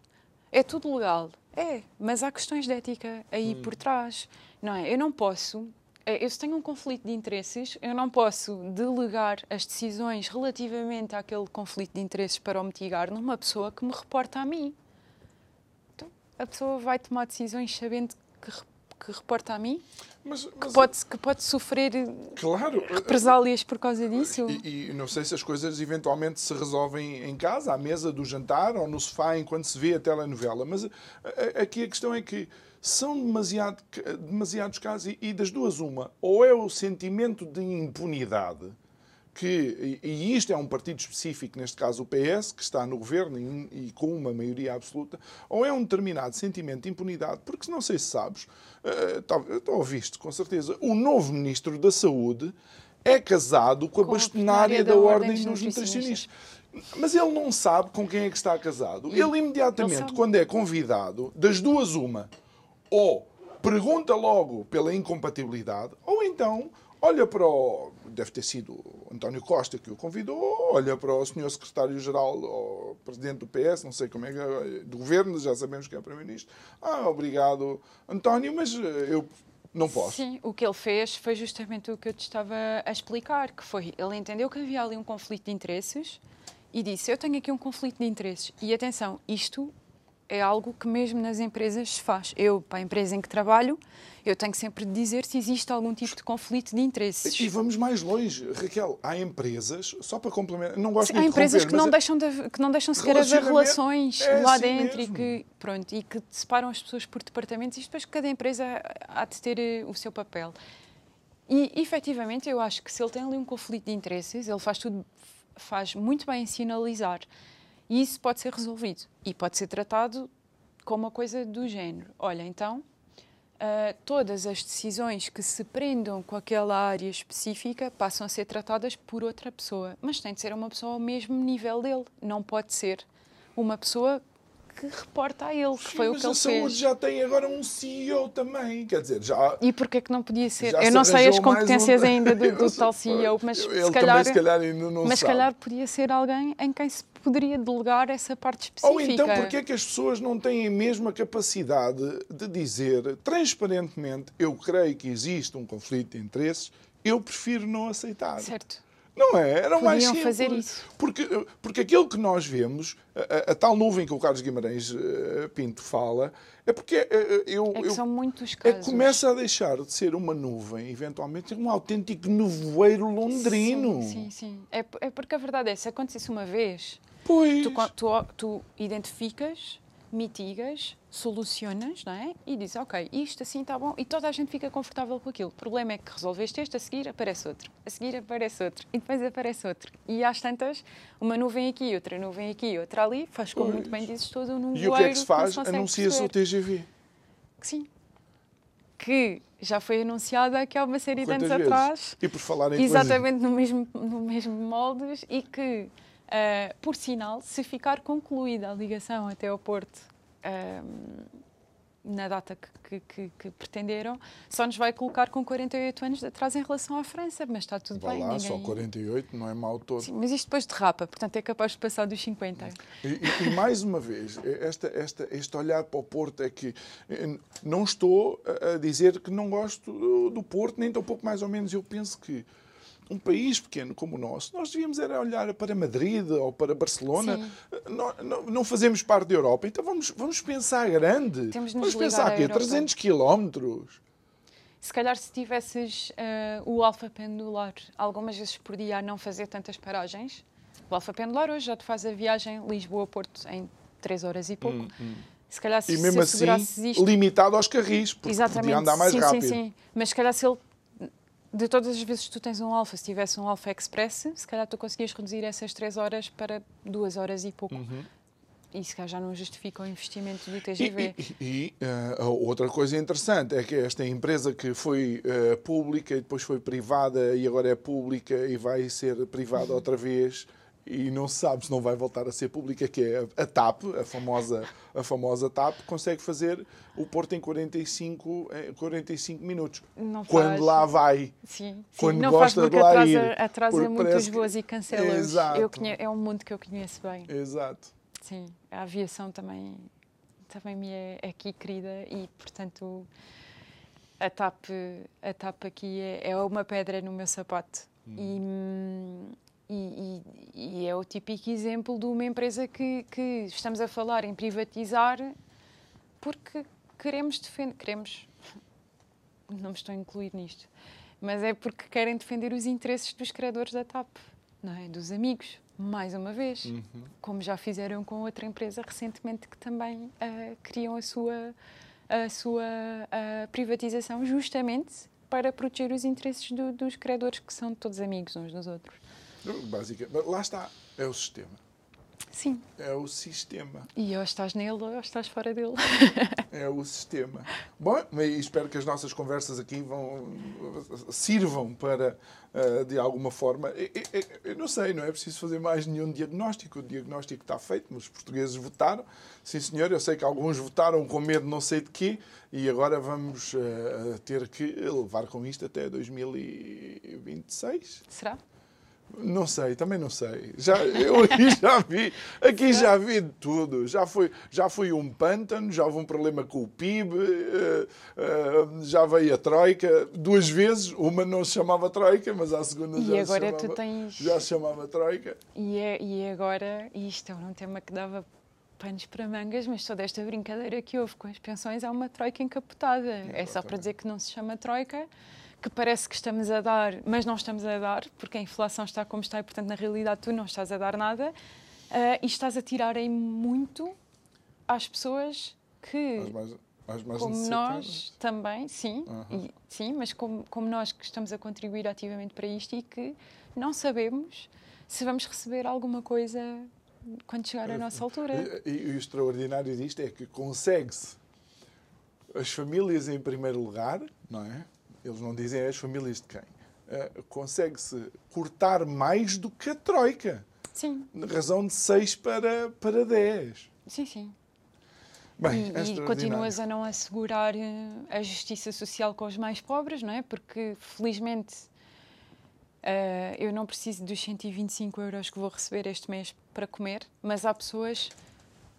É tudo legal, é, mas há questões de ética aí hum. por trás, não é? Eu não posso eu se tenho um conflito de interesses, eu não posso delegar as decisões relativamente àquele conflito de interesses para o mitigar numa pessoa que me reporta a mim. Então, a pessoa vai tomar decisões sabendo que, que reporta a mim? Mas, mas, que, pode, que pode sofrer claro, represálias por causa disso? E, e, não sei se as coisas eventualmente se resolvem em casa, à mesa do jantar ou no sofá enquanto se vê a telenovela. Mas aqui a questão é que são demasiado, demasiados casos e, das duas uma. Ou é o sentimento de impunidade, que, e isto é um partido específico, neste caso o PS, que está no governo e, e, com uma maioria absoluta, ou é um determinado sentimento de impunidade, porque não sei se sabes, uh, ouviste com certeza, o novo Ministro da Saúde é casado com a com bastonária da, da Ordem dos Nutricionistas. Mas ele não sabe com quem é que está casado. Ele imediatamente, quando é convidado, das duas uma, ou pergunta logo pela incompatibilidade, ou então olha para o. Deve ter sido António Costa que o convidou, olha para o senhor secretário-geral, ou presidente do PS, não sei como é que é, do governo, já sabemos que é primeiro-ministro. Ah, obrigado, António, mas eh, eu não posso. Sim, o que ele fez foi justamente o que eu te estava a explicar, que foi, ele entendeu que havia ali um conflito de interesses e disse, eu tenho aqui um conflito de interesses. E atenção, isto é algo que mesmo nas empresas se faz. Eu, para a empresa em que trabalho, eu tenho sempre de dizer se existe algum tipo de conflito de interesses. E vamos mais longe, Raquel. Há empresas, só para complementar, não gosto Sim, de Há empresas que não, é- deixam de, que não deixam sequer haver relações é lá assim dentro mesmo. e que, pronto, e que separam as pessoas por departamentos e depois cada empresa há de ter eh, o seu papel. E, efetivamente, eu acho que se ele tem ali um conflito de interesses, ele faz tudo, faz muito bem em sinalizar. E isso pode ser resolvido e pode ser tratado como uma coisa do género. Olha, então, Uh, todas as decisões que se prendam com aquela área específica passam a ser tratadas por outra pessoa. Mas tem de ser uma pessoa ao mesmo nível dele. Não pode ser uma pessoa que reporta a ele, que Sim, foi o mas que ele a saúde fez. já tem agora um CEO também, quer dizer, já... E porquê que não podia ser? Eu não sei as competências um- ainda do, do tal CEO, mas ele se calhar, também se calhar ainda não mas se calhar podia ser alguém em quem se poderia delegar essa parte específica. Ou então, porque é que as pessoas não têm mesmo a capacidade de dizer transparentemente, eu creio que existe um conflito de interesses, eu prefiro não aceitar. Certo. Não é? Era o mais Podiam simples. fazer isso. Porque, porque aquilo que nós vemos, a, a- a tal nuvem que o Carlos Guimarães eh, Pinto fala, é porque eh, eu, É que eu- são muitos é casos. que começa a deixar de ser uma nuvem, eventualmente, um autêntico nevoeiro londrino. Sim, sim, sim. É, é porque a verdade é, se acontecesse uma vez, Pois. tu, tu, tu identificas, mitigas, solucionas, não é? E dizes, ok, isto assim está bom, e toda a gente fica confortável com aquilo. O problema é que resolveste este, a seguir aparece outro, a seguir aparece outro, e depois aparece outro. E às tantas, uma nuvem aqui, outra nuvem aqui, outra ali, faz como Pois. muito bem dizes todo num E o que é que se faz? consegue Anuncia-se o. TGV. Que Sim. Que já foi anunciada que há uma série de Quantas anos vezes? atrás. E por falar em Exatamente no mesmo, no mesmo moldes e que, ah, por sinal, se ficar concluída a ligação até ao Porto ah, na data que, que- que- pretenderam, só nos vai colocar com 48 anos de atraso em relação à França, mas está tudo Vá bem. lá, ninguém... só 48, não é mau todo. Sim, mas isto depois derrapa, portanto é capaz de passar dos 50. E, e- e mais uma vez, esta, esta, este olhar para o Porto é que não estou a- dizer que não gosto do- do Porto, nem tão pouco mais ou menos. Eu penso que um país pequeno como o nosso, nós devíamos era olhar para Madrid ou para Barcelona. Não, não, não fazemos parte da Europa, então vamos, vamos pensar grande. Vamos pensar aqui, Europa. 300 quilómetros. Se calhar se tivesses ah, o alfa pendular algumas vezes por dia a não fazer tantas paragens, o alfa pendular hoje já te faz a viagem Lisboa-Porto em 3 horas e pouco. Se calhar se, Hum, E mesmo se assim, isto... limitado aos carris, porque Exatamente. podia andar mais sim, rápido. Sim, sim. Mas se calhar se ele... De todas as vezes que tu tens um Alfa, se tivesse um Alfa Express, se calhar tu conseguias reduzir essas 3 horas para 2 horas e pouco. Uhum. E se calhar já não justifica o investimento do E, TGV. e- e, eh, a outra coisa interessante é que esta empresa que foi eh, pública e depois foi privada e agora é pública e vai ser privada outra vez e não se sabe se não vai voltar a ser pública, que é a, a TAP, a famosa, a famosa TAP, consegue fazer o Porto em 45, eh, 45 minutos. Não Quando faz. lá vai. Sim, sim. Quando não gosta faz de lá atrasa, ir, atrasa muitos parece que- voos e cancela Exato. Conhe- É um mundo que eu conheço bem. Exato. Sim, a aviação também, também me é aqui querida e, portanto, a TAP, a TAP aqui é, é uma pedra no meu sapato. Hum, e, e- e é o típico exemplo de uma empresa que, que estamos a falar em privatizar porque queremos defender. Queremos. Não me estou a incluir nisto. Mas é porque querem defender os interesses dos criadores da TAP, não é? Dos amigos, mais uma vez. Como já fizeram com outra empresa recentemente que também ah, queriam a sua, a sua ah, privatização justamente para proteger os interesses do- dos criadores que são todos amigos uns dos outros. Basicamente, lá está. É o sistema. Sim. É o sistema. E ou estás nele ou estás fora dele. É o sistema. Bom, espero que as nossas conversas aqui vão sirvam para, eh, de alguma forma. Eu, não sei, não é preciso fazer mais nenhum diagnóstico. O diagnóstico está feito, os portugueses votaram. Sim, senhor, eu sei que alguns votaram com medo não sei de quê e agora vamos eh, ter que levar com isto até 2026. Será? Não sei, também não sei. Já, eu aqui já vi, aqui já vi de tudo. Já foi, já foi um pântano, já houve um problema com o PIB, eh, eh, já veio a Troika duas vezes. Uma não se chamava Troika, mas à segunda E já, agora se tu chamava, tens- já se chamava Troika. E, é, e agora, isto é um tema que dava panos para mangas, mas toda esta brincadeira que houve com as pensões é uma troika encapotada. Exatamente. É só para dizer que não se chama troika, que parece que estamos a dar, mas não estamos a dar, porque a inflação está como está e, portanto, na realidade, tu não estás a dar nada uh, e estás a tirar em muito às pessoas que. mais, as mais como nós também, sim, uhum. e, sim, mas como, como nós que estamos a contribuir ativamente para isto e que não sabemos se vamos receber alguma coisa quando chegar a nossa altura. E, e o extraordinário disto é que consegue-se as famílias em primeiro lugar, não é? Eles não dizem as famílias de quem. Uh, consegue-se cortar mais do que a Troika. Sim. Na razão de 6 para, para 10. Sim, sim. Bem, e, e continuas a não assegurar eh, a justiça social com os mais pobres, não é? Porque, felizmente, uh, eu não preciso dos 125 euros que vou receber este mês para comer, mas há pessoas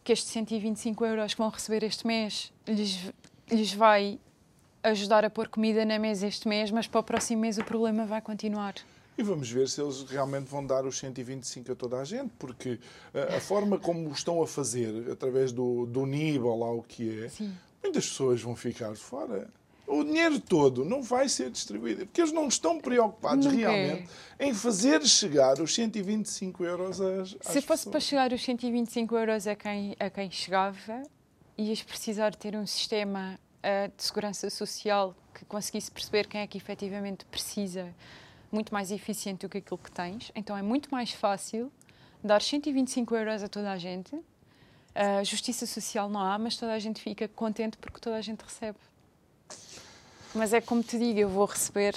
que estes 125 euros que vão receber este mês lhes, lhes vai ajudar a pôr comida na mesa este mês, mas para o próximo mês o problema vai continuar. E vamos ver se eles realmente vão dar os 125 a toda a gente, porque a, a forma como estão a fazer, através do, do NIB ou lá o que é, Sim. muitas pessoas vão ficar fora. O dinheiro todo não vai ser distribuído, porque eles não estão preocupados Nunca realmente é. em fazer chegar os 125 euros às, às Se fosse pessoas. para chegar os 125 euros a quem, a quem chegava, ias precisar ter um sistema uh, de segurança social que conseguisse perceber quem é que efetivamente precisa muito mais eficiente do que aquilo que tens. Então é muito mais fácil dar 125 euros a toda a gente. Uh, justiça social não há, mas toda a gente fica contente porque toda a gente recebe. Mas é como te digo, eu vou receber,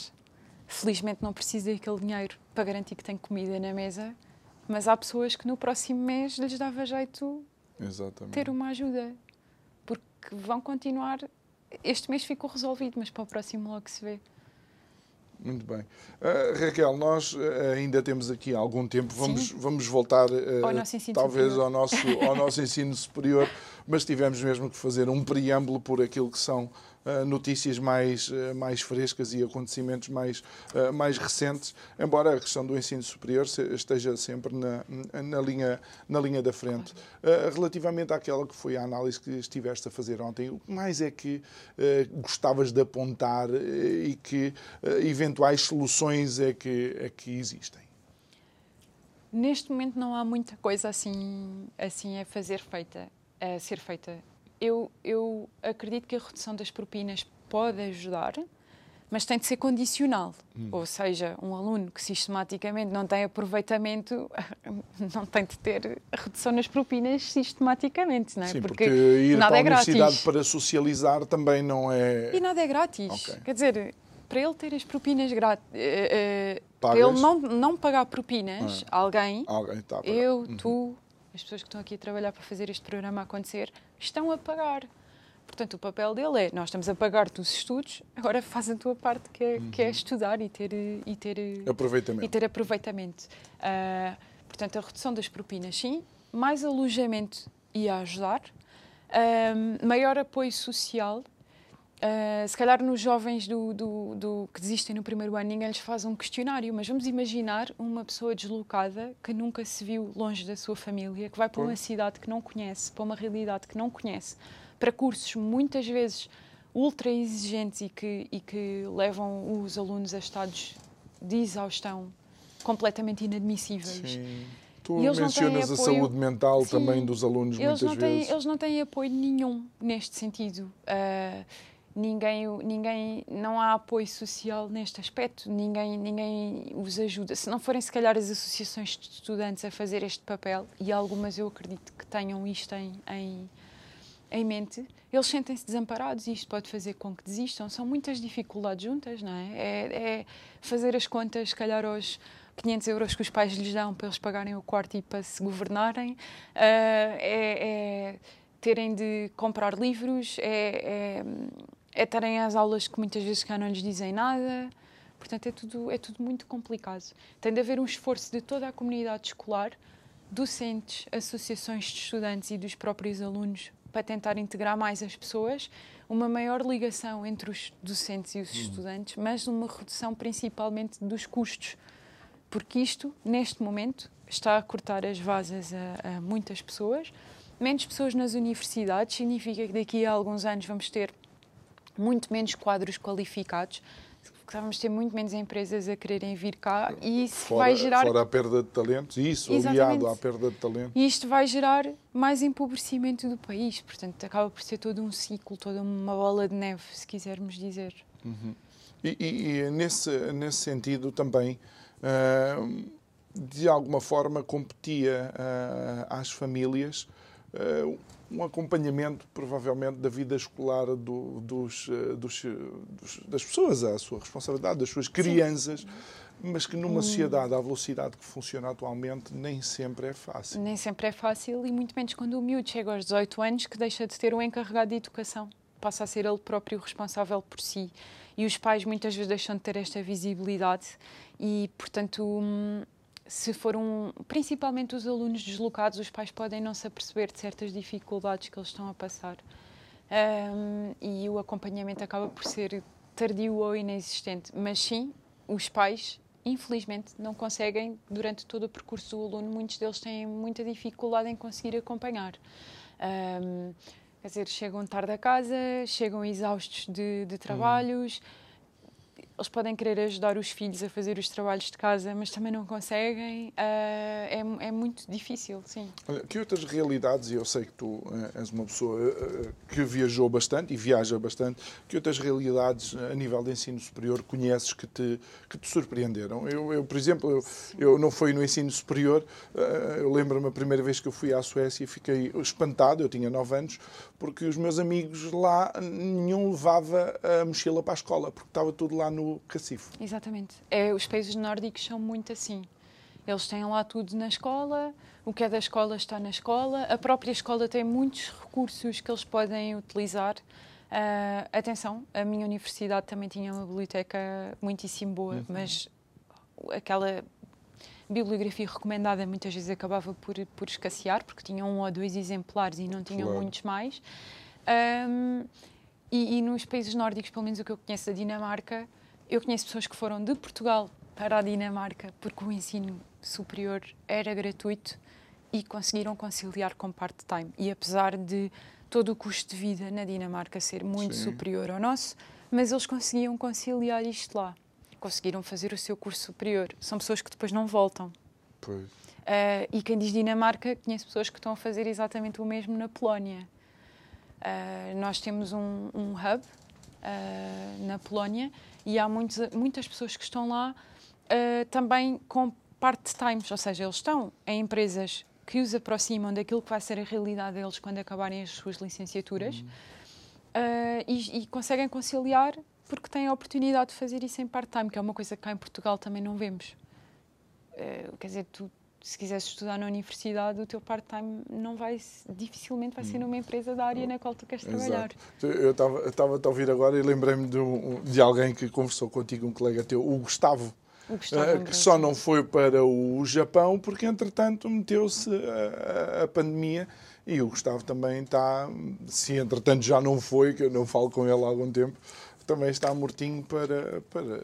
felizmente não preciso daquele dinheiro para garantir que tenho comida na mesa, mas há pessoas que no próximo mês lhes dava jeito Exatamente. ter uma ajuda, porque vão continuar. Este mês ficou resolvido, mas para o próximo logo se vê. Muito bem. Uh, Raquel, nós uh, ainda temos aqui algum tempo, vamos, vamos voltar uh, ao talvez ao nosso, ao nosso ensino superior, mas tivemos mesmo que fazer um preâmbulo por aquilo que são notícias mais, uh, mais frescas e acontecimentos mais, uh, mais recentes, embora a questão do ensino superior esteja sempre na, na, linha, na linha da frente. relativamente àquela que foi a análise que estiveste a fazer ontem, o que mais é que gostavas de apontar e que eventuais soluções é que, é que existem? Neste momento não há muita coisa assim, assim a fazer feita, a ser feita eu, eu acredito que a redução das propinas pode ajudar, mas tem de ser condicional. Hum. Ou seja, um aluno que sistematicamente não tem aproveitamento não tem de ter redução nas propinas sistematicamente, não é? Sim, porque, porque ir nada para a é universidade grátis. para socializar também não é. E nada é grátis. Okay. Quer dizer, para ele ter as propinas grátis. Uh, uh, para ele não, não pagar propinas, ah. alguém, alguém tá eu, uhum. tu, as pessoas que estão aqui a trabalhar para fazer este programa acontecer, estão a pagar. Portanto, o papel dele é: nós estamos a pagar-te os estudos, agora faz a tua parte, que é, uhum. que é estudar e ter, e ter aproveitamento. E ter aproveitamento. Uh, portanto, a redução das propinas, sim, mais alojamento ia ajudar, uh, maior apoio social Uh, se calhar nos jovens do, do, do, que desistem no primeiro ano, ninguém lhes faz um questionário, mas vamos imaginar uma pessoa deslocada que nunca se viu longe da sua família, que vai para uma cidade que não conhece, para uma realidade que não conhece, para cursos muitas vezes ultra exigentes e que, e que levam os alunos a estados de exaustão completamente inadmissíveis. Sim. Tu mencionas a saúde mental Sim, também dos alunos muitas não têm, vezes. Eles não têm apoio nenhum neste sentido. Uh, ninguém, ninguém, não há apoio social neste aspecto, ninguém, ninguém os ajuda. Se não forem, se calhar, as associações de estudantes a fazer este papel, e algumas eu acredito que tenham isto em, em, em mente, eles sentem-se desamparados e isto pode fazer com que desistam. São muitas dificuldades juntas, não é? É, é fazer as contas, se calhar, aos 500 euros que os pais lhes dão para eles pagarem o quarto e para se governarem, uh, é, é terem de comprar livros, é, é é estarem às aulas que muitas vezes cá não lhes dizem nada. Portanto, é tudo, é tudo muito complicado. Tem de haver um esforço de toda a comunidade escolar, docentes, associações de estudantes e dos próprios alunos para tentar integrar mais as pessoas, uma maior ligação entre os docentes e os uhum. estudantes, mas uma redução principalmente dos custos, porque isto, neste momento, está a cortar as vasas a, a muitas pessoas menos pessoas nas universidades significa que daqui a alguns anos vamos ter muito menos quadros qualificados, vamos ter muito menos empresas a quererem vir cá e isso fora, vai gerar. Fora a perda de talentos, isso, Exatamente. aliado à perda de talentos. E isto vai gerar mais empobrecimento do país, portanto, acaba por ser todo um ciclo, toda uma bola de neve, se quisermos dizer. Uhum. E, e, e, nesse, nesse sentido também. Uh, de alguma forma competia uh, às famílias uh, um acompanhamento, provavelmente, da vida escolar do, dos, uh, dos, dos, das pessoas, à sua responsabilidade, das suas crianças. Sim. Mas que numa hum. sociedade à velocidade que funciona atualmente nem sempre é fácil. Nem sempre é fácil e muito menos quando o miúdo chega aos 18 anos que deixa de ter um encarregado de educação. Passa a ser ele próprio responsável por si. E os pais muitas vezes deixam de ter esta visibilidade e, portanto, hum, se foram principalmente os alunos deslocados, os pais podem não se aperceber de certas dificuldades que eles estão a passar. Um, e o acompanhamento acaba por ser tardio ou inexistente. Mas sim, os pais, infelizmente, não conseguem, durante todo o percurso do aluno, muitos deles têm muita dificuldade em conseguir acompanhar. Um, quer dizer, chegam tarde a casa, chegam exaustos de, de trabalhos. Hum eles podem querer ajudar os filhos a fazer os trabalhos de casa, mas também não conseguem. Uh, é, é, muito difícil, sim. Olha, que outras realidades, e eu sei que tu eh, és uma pessoa uh, que viajou bastante e viaja bastante, que outras realidades a nível de ensino superior conheces que te, que te surpreenderam? Eu, eu por exemplo, eu, eu, não fui no ensino superior, uh, eu lembro-me a primeira vez que eu fui à Suécia e fiquei espantado, eu tinha 9 anos, porque os meus amigos lá, nenhum levava a mochila para a escola, porque estava tudo lá no no cacifo. Exatamente. É, os países nórdicos são muito assim. Eles têm lá tudo na escola, o que é da escola está na escola, a própria escola tem muitos recursos que eles podem utilizar. Uh, atenção, a minha universidade também tinha uma biblioteca muitíssimo boa, uhum. mas aquela bibliografia recomendada muitas vezes acabava por, por escassear, porque tinham um ou dois exemplares e não tinham claro. muitos mais. Um, e, e, nos países nórdicos, pelo menos o que eu conheço da Dinamarca, eu conheço pessoas que foram de Portugal para a Dinamarca porque o ensino superior era gratuito e conseguiram conciliar com part-time. E apesar de todo o custo de vida na Dinamarca ser muito Sim. superior ao nosso, mas eles conseguiam conciliar isto lá. Conseguiram fazer o seu curso superior. São pessoas que depois não voltam. Pois. Uh, e quem diz Dinamarca, conhece pessoas que estão a fazer exatamente o mesmo na Polónia. Uh, nós temos um, um hub uh, na Polónia e há muitos, muitas pessoas que estão lá uh, também com part-times, ou seja, eles estão em empresas que os aproximam daquilo que vai ser a realidade deles quando acabarem as suas licenciaturas uhum. uh, e, e, conseguem conciliar porque têm a oportunidade de fazer isso em part-time, que é uma coisa que cá em Portugal também não vemos. Uh, quer dizer, tu se quiseres estudar na universidade, o teu part-time não vai, dificilmente vai ser numa empresa da área na qual tu queres trabalhar. Exato. Eu estava a ouvir agora e lembrei-me de, um, de alguém que conversou contigo, um colega teu, o Gustavo. O Gustavo uh, que só não foi para o Japão porque, entretanto, meteu-se a, a pandemia e o Gustavo também está, se entretanto já não foi, que eu não falo com ele há algum tempo, também está mortinho para, para,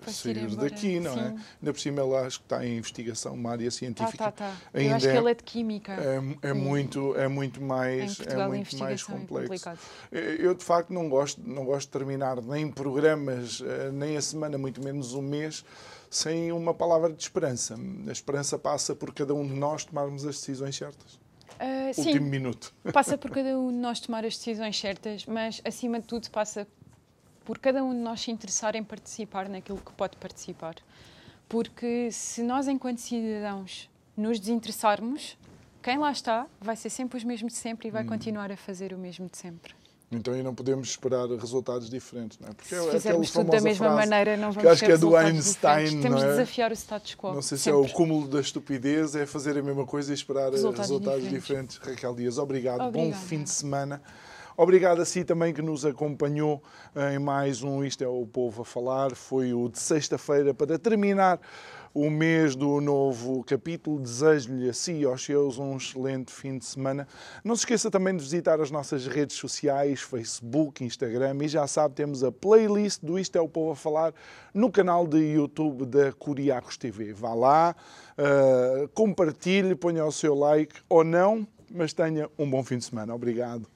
para sair daqui, não é? Sim. é? Ainda por cima ele acho que está em investigação, uma área científica. Tá, tá, tá. Ainda Eu acho que ele é de química. É, é muito, é muito mais, é muito mais complexo. Eu de facto não gosto, não gosto de terminar nem programas, eh, nem a semana, muito menos um mês, sem uma palavra de esperança. A esperança passa por cada um de nós tomarmos as decisões certas. Uh, Último sim, minuto. Passa por cada um de nós tomar as decisões certas, mas acima de tudo passa por cada um de nós se interessar em participar naquilo que pode participar. Porque se nós, enquanto cidadãos, nos desinteressarmos, quem lá está vai ser sempre os mesmos de sempre e vai hum. continuar a fazer o mesmo de sempre. Então aí não podemos esperar resultados diferentes, não é? Porque se é fizermos tudo da mesma frase, maneira, não vamos que acho que é do Einstein, diferentes. Temos de é? desafiar o status quo. Não sei se sempre. é o cúmulo da estupidez, é fazer a mesma coisa e esperar resultados, resultados diferentes. diferentes. Raquel Dias, obrigado. Obrigada. Bom fim de semana. Obrigado a si também que nos acompanhou em mais um Isto é o Povo a Falar. Foi o de sexta-feira para terminar o mês do novo capítulo. Desejo-lhe a si e aos seus um excelente fim de semana. Não se esqueça também de visitar as nossas redes sociais, Facebook, Instagram e já sabe, temos a playlist do Isto é o Povo a Falar no canal de YouTube da Curiacos TV. Vá lá, uh, compartilhe, ponha o seu like ou não mas tenha um bom fim de semana. Obrigado.